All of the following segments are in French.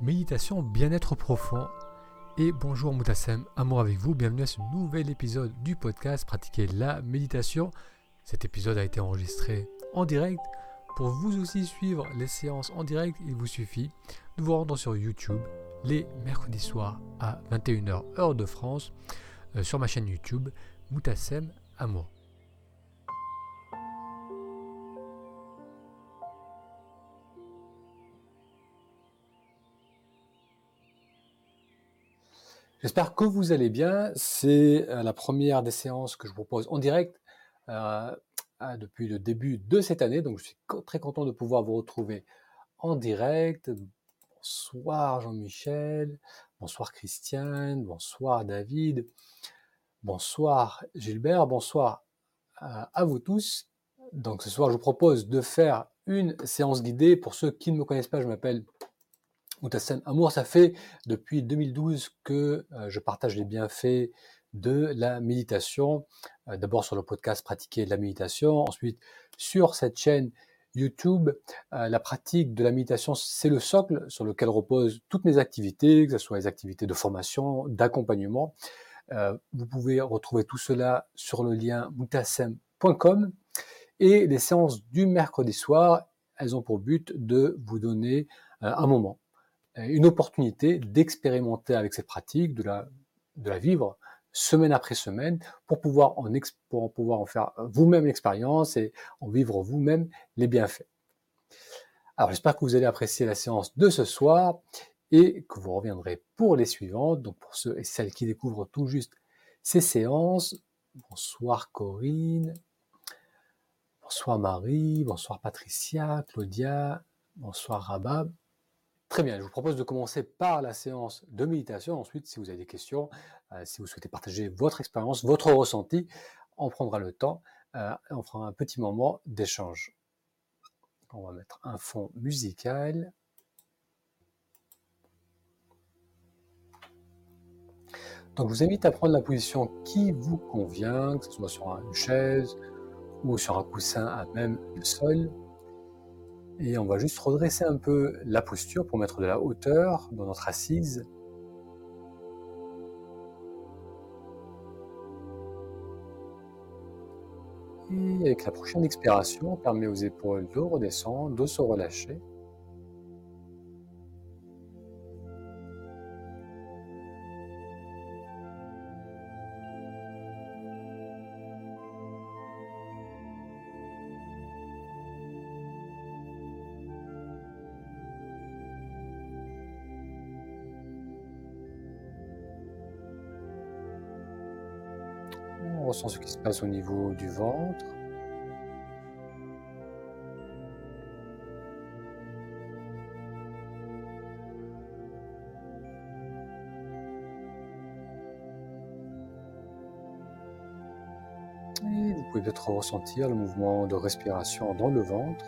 Méditation bien-être profond. Et bonjour Moutassem, amour avec vous, bienvenue à ce nouvel épisode du podcast Pratiquer la méditation. Cet épisode a été enregistré en direct. Pour vous aussi suivre les séances en direct, il vous suffit de vous rendre sur YouTube les mercredis soirs à 21h heure de France euh, sur ma chaîne YouTube Moutassem Amour. J'espère que vous allez bien. C'est euh, la première des séances que je vous propose en direct euh, depuis le début de cette année. Donc je suis très content de pouvoir vous retrouver en direct. Bonsoir Jean-Michel, bonsoir Christiane, bonsoir David, bonsoir Gilbert, bonsoir à, à vous tous. Donc ce soir je vous propose de faire une séance guidée. Pour ceux qui ne me connaissent pas, je m'appelle Moutassem Amour, ça fait depuis 2012 que euh, je partage les bienfaits de la méditation. Euh, d'abord sur le podcast Pratiquer la méditation, ensuite sur cette chaîne YouTube. Euh, la pratique de la méditation, c'est le socle sur lequel reposent toutes mes activités, que ce soit les activités de formation, d'accompagnement. vous pouvez retrouver tout cela sur le lien moutassem.com. Et les séances du mercredi soir, elles ont pour but de vous donner un moment une opportunité d'expérimenter avec cette pratique, de la, vivre semaine après semaine pour pouvoir en, pour pouvoir en faire vous-même l'expérience et en vivre vous-même les bienfaits. Alors j'espère que vous allez apprécier la séance de ce soir et que vous reviendrez pour les suivantes. Donc pour ceux et celles qui découvrent tout juste ces séances, bonsoir Corinne, bonsoir Marie, bonsoir Patricia, Claudia, bonsoir Rabab. Très bien, je vous propose de commencer par la séance de méditation. Ensuite, si vous avez des questions, euh, si vous souhaitez partager votre expérience, votre ressenti, on prendra le temps euh, et on fera un petit moment d'échange. On va mettre un fond musical. Donc, je vous invite à prendre la position qui vous convient, que ce soit sur une chaise ou sur un coussin à même le sol. Et on va juste redresser un peu la posture pour mettre de la hauteur dans notre assise. Et avec la prochaine expiration, on permet aux épaules de redescendre, de se relâcher. On ressent ce qui se passe au niveau du ventre. Et vous pouvez peut-être ressentir le mouvement de respiration dans le ventre.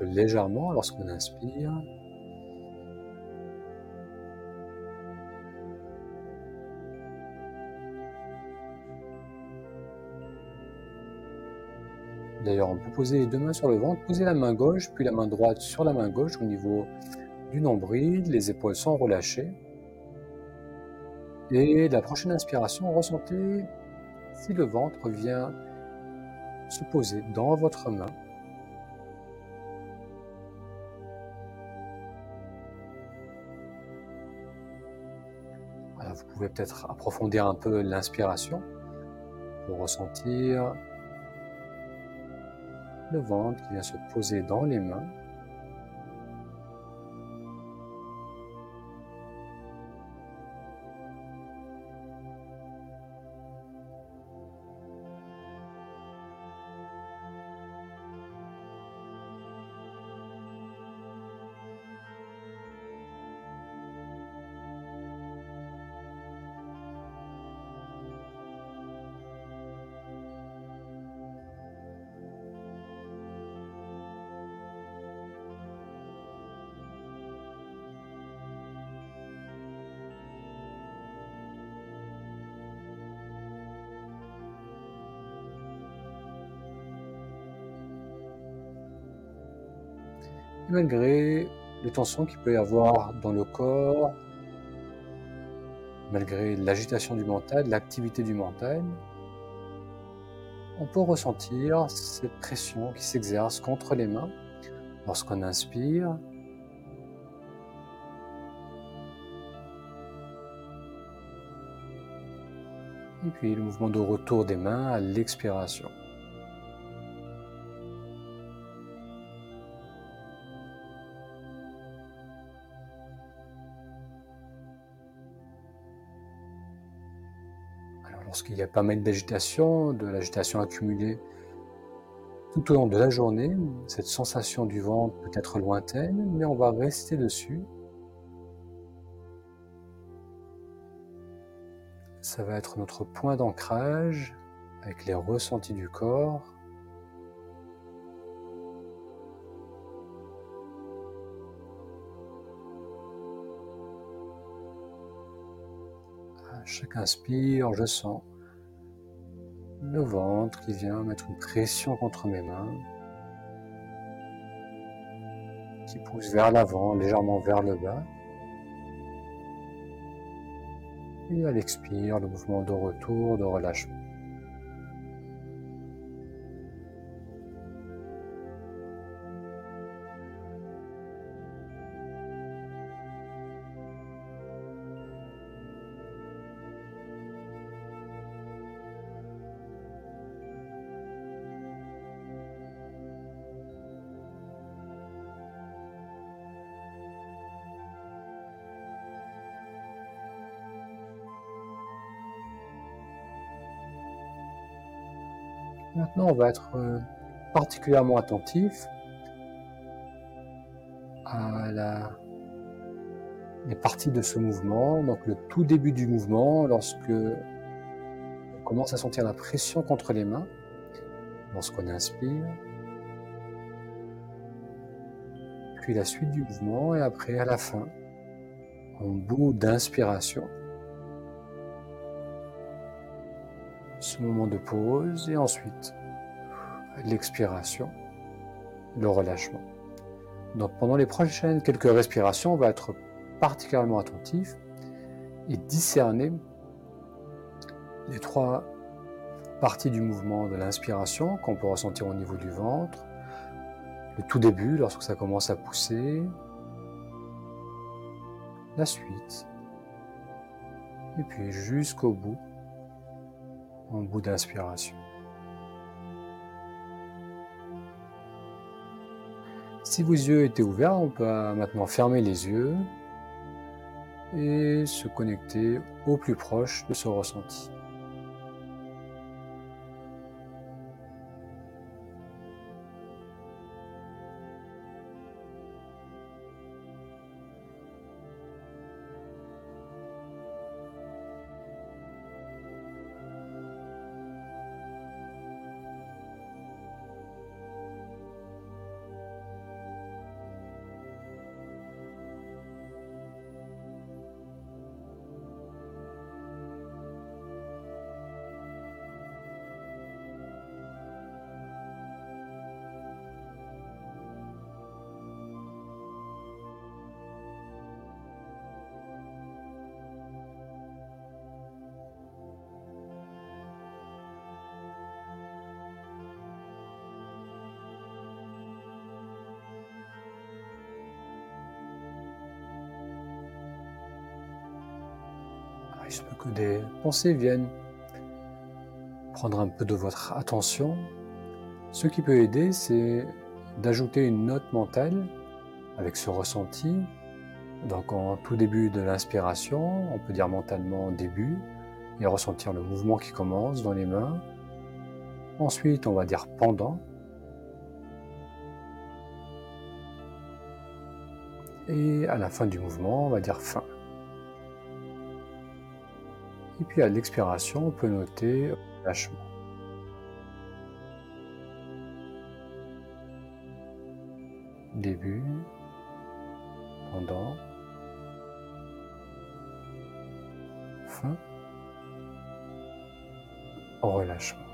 Légèrement lorsqu'on inspire. D'ailleurs, on peut poser les deux mains sur le ventre, poser la main gauche, puis la main droite sur la main gauche au niveau du nombril, les épaules sont relâchées. Et la prochaine inspiration, ressentez si le ventre vient se poser dans votre main. Peut-être approfondir un peu l'inspiration pour ressentir le ventre qui vient se poser dans les mains. Malgré les tensions qu'il peut y avoir dans le corps, malgré l'agitation du mental, l'activité du mental, on peut ressentir cette pression qui s'exerce contre les mains lorsqu'on inspire. Et puis le mouvement de retour des mains à l'expiration. Lorsqu'il y a pas mal d'agitation, de l'agitation accumulée tout au long de la journée, cette sensation du ventre peut être lointaine, mais on va rester dessus. Ça va être notre point d'ancrage avec les ressentis du corps. chaque inspire, je sens le ventre qui vient mettre une pression contre mes mains, qui pousse vers l'avant, légèrement vers le bas. Et à l'expire, le mouvement de retour, de relâchement. Maintenant, on va être euh, particulièrement attentif à la, les parties de ce mouvement, donc le tout début du mouvement, lorsque on commence à sentir la pression contre les mains, lorsqu'on inspire, puis la suite du mouvement, et après à la fin, en bout d'inspiration. Moment de pause et ensuite l'expiration, le relâchement. Donc pendant les prochaines quelques respirations, on va être particulièrement attentif et discerner les trois parties du mouvement de l'inspiration qu'on peut ressentir au niveau du ventre, le tout début lorsque ça commence à pousser, la suite, et puis jusqu'au bout bout d'inspiration. Si vos yeux étaient ouverts, on peut maintenant fermer les yeux et se connecter au plus proche de ce ressenti. Que des pensées viennent prendre un peu de votre attention. Ce qui peut aider, c'est d'ajouter une note mentale avec ce ressenti. Donc en tout début de l'inspiration, on peut dire mentalement début et ressentir le mouvement qui commence dans les mains. Ensuite, on va dire pendant. Et à la fin du mouvement, on va dire fin. Et puis à l'expiration, on peut noter lâchement. Début, pendant, fin, relâchement.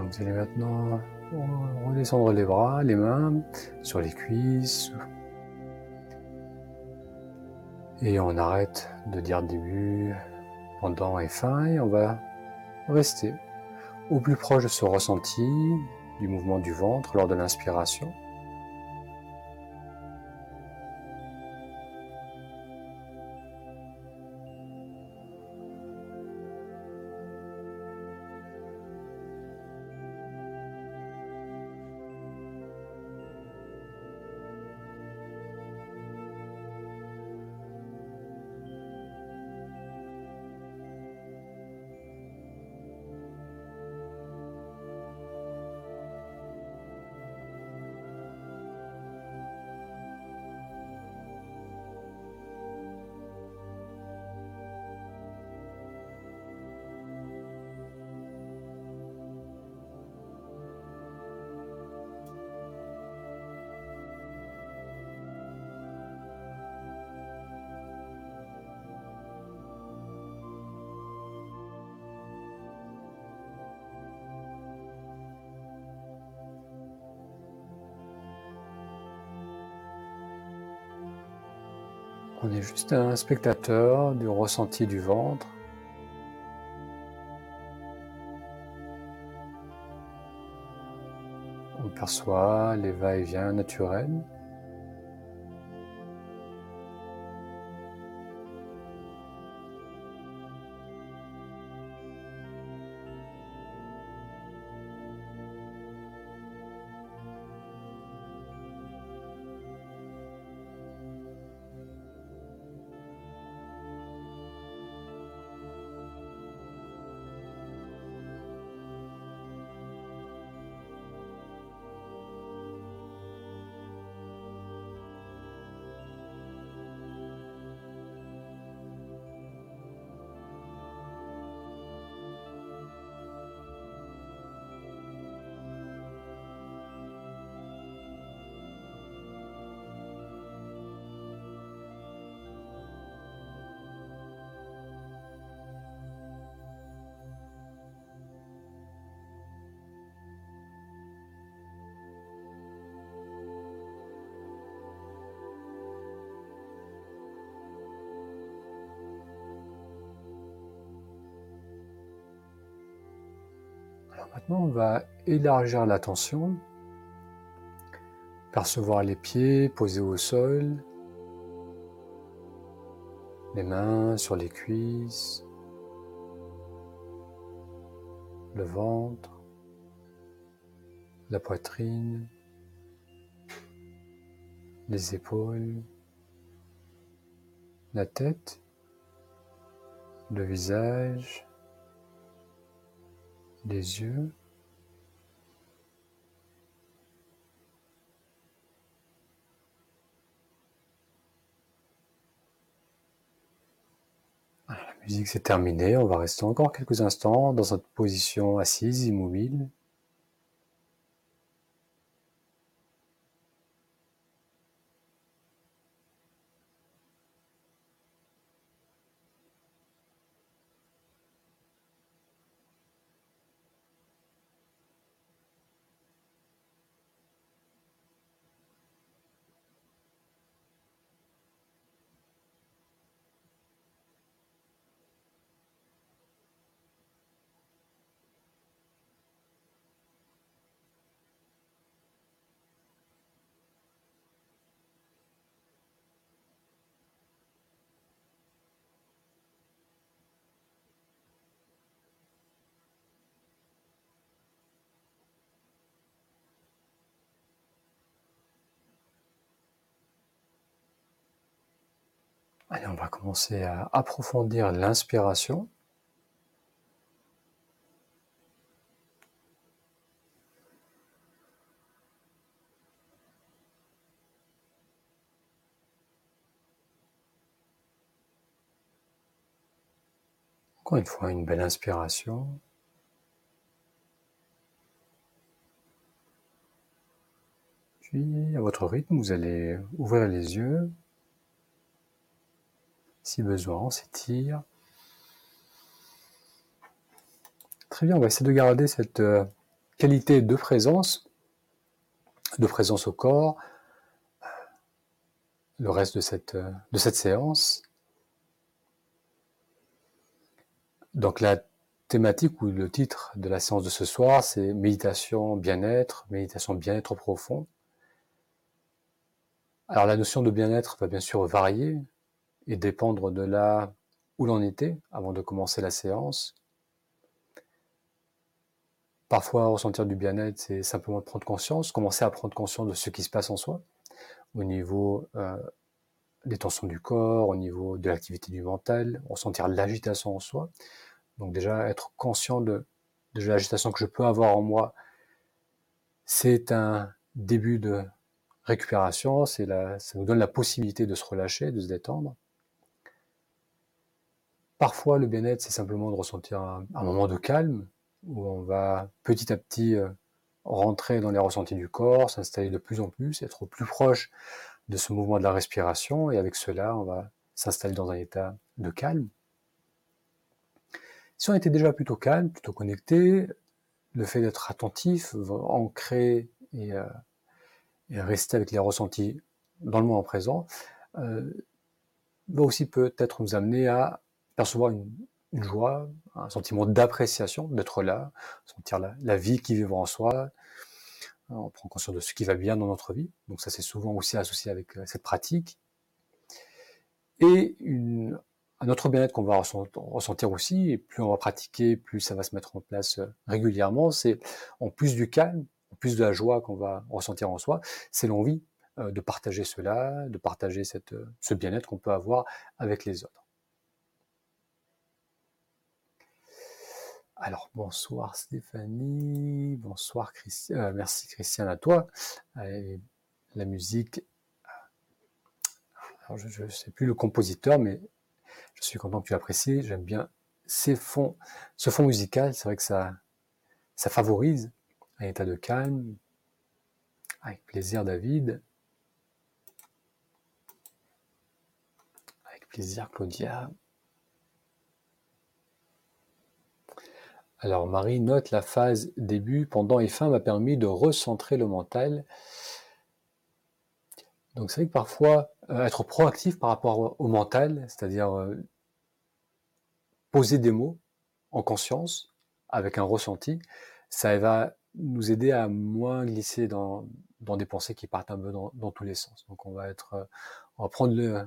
Vous allez maintenant redescendre les bras, les mains sur les cuisses. Et on arrête de dire début, pendant et fin et on va rester au plus proche de ce ressenti du mouvement du ventre lors de l'inspiration. On est juste un spectateur du ressenti du ventre. On perçoit les va-et-vient naturels. Maintenant, on va élargir l'attention, percevoir les pieds posés au sol, les mains sur les cuisses, le ventre, la poitrine, les épaules, la tête, le visage, les yeux. la musique c'est terminé. On va rester encore quelques instants dans cette position assise, immobile. Allez, on va commencer à approfondir l'inspiration. Encore une fois, une belle inspiration. Puis, à votre rythme, vous allez ouvrir les yeux si besoin, on s'étire. Très bien, on va essayer de garder cette euh, qualité de présence, de présence au corps, le reste de cette, de cette séance. Donc la thématique ou le titre de la séance de ce soir, c'est méditation bien-être, méditation bien-être profond. Alors la notion de bien-être va bien sûr varier et dépendre de là où l'on était avant de commencer la séance. Parfois, ressentir du bien-être, c'est simplement prendre conscience, commencer à prendre conscience de ce qui se passe en soi, au niveau euh, des tensions du corps, au niveau de l'activité du mental, ressentir l'agitation en soi, donc déjà, être conscient de, l'agitation que je peux avoir en moi, c'est un début de récupération, c'est ça nous donne la possibilité de se relâcher, de se détendre. Parfois, le bien-être, c'est simplement de ressentir un, moment de calme, où on va petit à petit euh, rentrer dans les ressentis du corps, s'installer de plus en plus, être plus proche de ce mouvement de la respiration, et avec cela, on va s'installer dans un état de calme. Si on était déjà plutôt calme, plutôt connecté, le fait d'être attentif, ancré et, euh, et, rester avec les ressentis dans le moment présent, euh, va aussi peut-être nous amener à percevoir une, joie, un sentiment d'appréciation d'être là, sentir la, vie qui vit en soi. On prend conscience de ce qui va bien dans notre vie. Donc ça, c'est souvent aussi associé avec euh, cette pratique. Et un autre bien-être qu'on va ressentir aussi, et plus on va pratiquer, plus ça va se mettre en place euh, régulièrement, c'est en plus du calme, en plus de la joie qu'on va ressentir en soi, c'est l'envie euh, de partager cela, de partager cette, ce bien-être qu'on peut avoir avec les autres. Alors bonsoir Stéphanie, bonsoir Christian, merci Christian à toi. la musique, alors je ne sais plus le compositeur, mais je suis content que tu apprécies. J'aime bien ces fonds, ce fond musical. C'est vrai que ça, ça favorise un état de calme. Avec plaisir, David. Avec plaisir, Claudia. Alors, Marie note la phase début, pendant et fin m'a permis de recentrer le mental. Donc, c'est vrai que parfois, euh, être proactif par rapport au mental, c'est-à-dire euh, poser des mots en conscience, avec un ressenti, ça va nous aider à moins glisser dans, des pensées qui partent un peu dans, tous les sens. Donc on va être, euh, on va prendre le,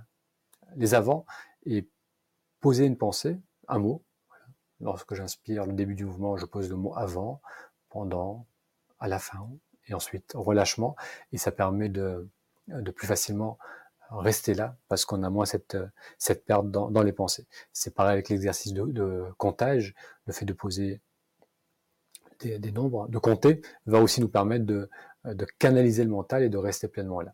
les avant et poser une pensée, un mot. Lorsque j'inspire le début du mouvement, je pose le mot avant, pendant, à la fin, et ensuite relâchement, et ça permet de, plus facilement rester là parce qu'on a moins cette, perte dans, les pensées. C'est pareil avec l'exercice de, de, comptage, le fait de poser des, des, nombres, de compter, va aussi nous permettre de, de canaliser le mental et de rester pleinement là.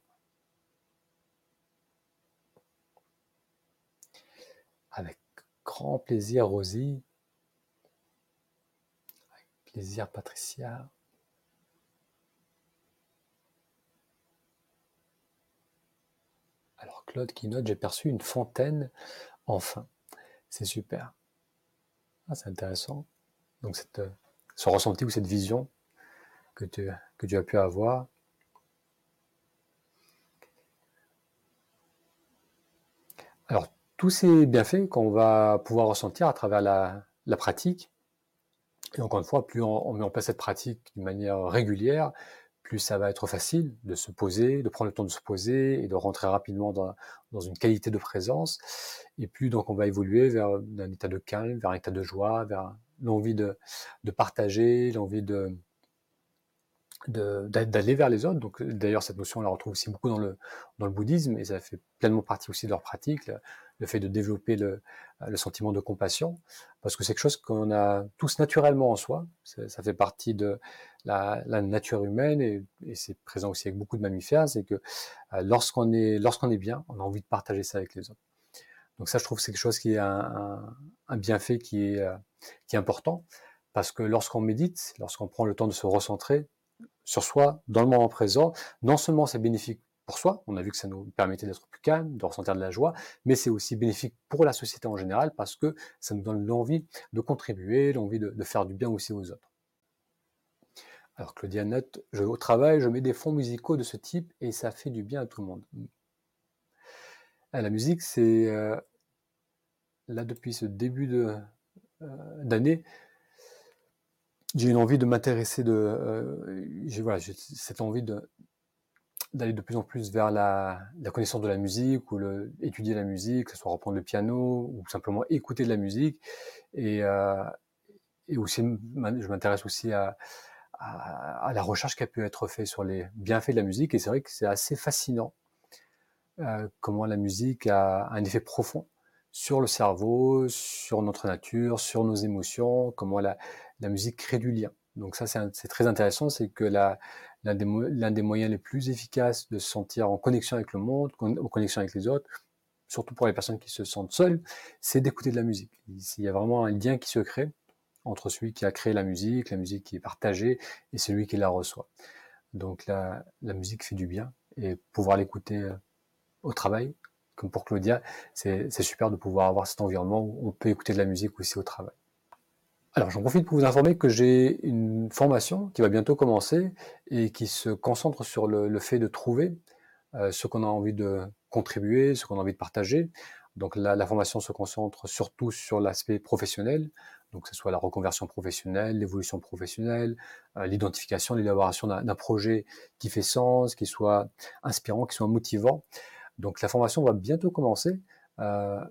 Avec grand plaisir, Rosie. Plaisir, Patricia. Claude qui note, j'ai perçu une fontaine enfin. C'est super. Ah, c'est intéressant. Donc cette, euh, ce ressenti ou cette vision que tu, as pu avoir. Alors, tous ces bienfaits qu'on va pouvoir ressentir à travers la pratique, et encore une fois, plus on, met en place cette pratique d'une manière régulière, plus ça va être facile de se poser, de prendre le temps de se poser et de rentrer rapidement dans, une qualité de présence. Et plus donc on va évoluer vers un état de calme, vers un état de joie, vers l'envie de, partager, l'envie d'aller vers les autres. Donc d'ailleurs cette notion on la retrouve aussi beaucoup dans le dans le bouddhisme et ça fait pleinement partie aussi de leur pratique, le, fait de développer le, le, sentiment de compassion, parce que c'est quelque chose qu'on a tous naturellement en soi. Ça, fait partie de la, la nature humaine et, et c'est présent aussi avec beaucoup de mammifères, c'est que euh, lorsqu'on est lorsqu'on est bien, on a envie de partager ça avec les autres. Donc ça, je trouve c'est quelque chose qui est un, un, un bienfait qui est euh, qui est important parce que lorsqu'on médite, lorsqu'on prend le temps de se recentrer, sur soi, dans le moment présent, non seulement c'est bénéfique soi, on a vu que ça nous permettait d'être plus calme, de ressentir de la joie, mais c'est aussi bénéfique pour la société en général parce que ça nous donne l'envie de contribuer, l'envie de, faire du bien aussi aux autres. Alors Claudia note, je, au travail, je mets des fonds musicaux de ce type et ça fait du bien à tout le monde. Ah, la musique, c'est euh, là depuis ce début euh, d'année, j'ai une envie de m'intéresser de, euh, j'ai voilà, j'ai cette envie de d'aller de plus en plus vers la, la connaissance de la musique ou le, étudier la musique, que ce soit reprendre le piano ou simplement écouter de la musique. Et, euh, et aussi, je m'intéresse aussi à, à, à, la recherche qui a pu être faite sur les bienfaits de la musique. Et c'est vrai que c'est assez fascinant euh, comment la musique a un effet profond sur le cerveau, sur notre nature, sur nos émotions, comment la, la musique crée du lien. Donc ça, c'est très intéressant, c'est que l'un des, moyens les plus efficaces de se sentir en connexion avec le monde, en connexion avec les autres, surtout pour les personnes qui se sentent seules, c'est d'écouter de la musique. Il y a vraiment un lien qui se crée entre celui qui a créé la musique, la musique qui est partagée, et celui qui la reçoit. Donc la, la musique fait du bien, et pouvoir l'écouter euh, au travail, comme pour Claudia, c'est super de pouvoir avoir cet environnement où on peut écouter de la musique aussi au travail. Alors j'en profite pour vous informer que j'ai une formation qui va bientôt commencer et qui se concentre sur le, fait de trouver euh, ce qu'on a envie de contribuer, ce qu'on a envie de partager. Donc là, la formation se concentre surtout sur l'aspect professionnel, donc que ce soit la reconversion professionnelle, l'évolution professionnelle, euh, l'identification, l'élaboration d'un projet qui fait sens, qui soit inspirant, qui soit motivant. Donc la formation va bientôt commencer. Euh,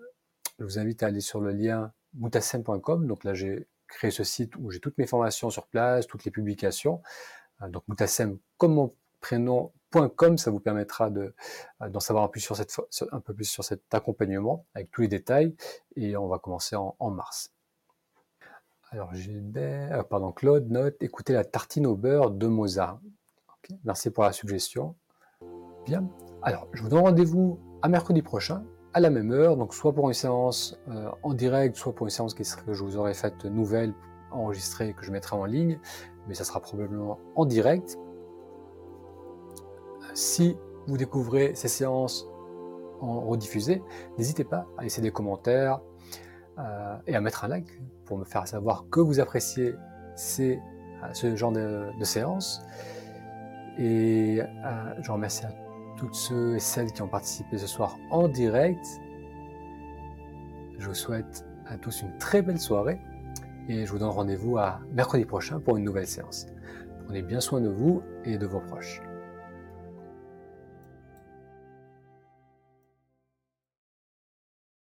je vous invite à aller sur le lien moutasem.com. Donc là, j'ai créé ce site où j'ai toutes mes formations sur place, toutes les publications. Euh, donc Moutassem comme mon ça vous permettra de, euh, d'en savoir un peu, plus sur cet accompagnement avec tous les détails. Et on va commencer en, mars. Alors, Gilbert, euh, pardon, Claude note, écoutez la tartine au beurre de Mozart. merci pour la suggestion. Bien. Alors, je vous donne rendez-vous à mercredi prochain à la même heure, donc soit pour une séance euh, en direct, soit pour une séance qui serait, que je vous aurais faite nouvelle, enregistrée, que je mettrai en ligne, mais ça sera probablement en direct. Si vous découvrez ces séances en rediffusée, n'hésitez pas à laisser des commentaires euh, et à mettre un like pour me faire savoir que vous appréciez ces, euh, ce genre de, de séances. Et je remercie à toutes ceux et celles qui ont participé ce soir en direct. Je vous souhaite à tous une très belle soirée et je vous donne rendez-vous à mercredi prochain pour une nouvelle séance. Prenez bien soin de vous et de vos proches.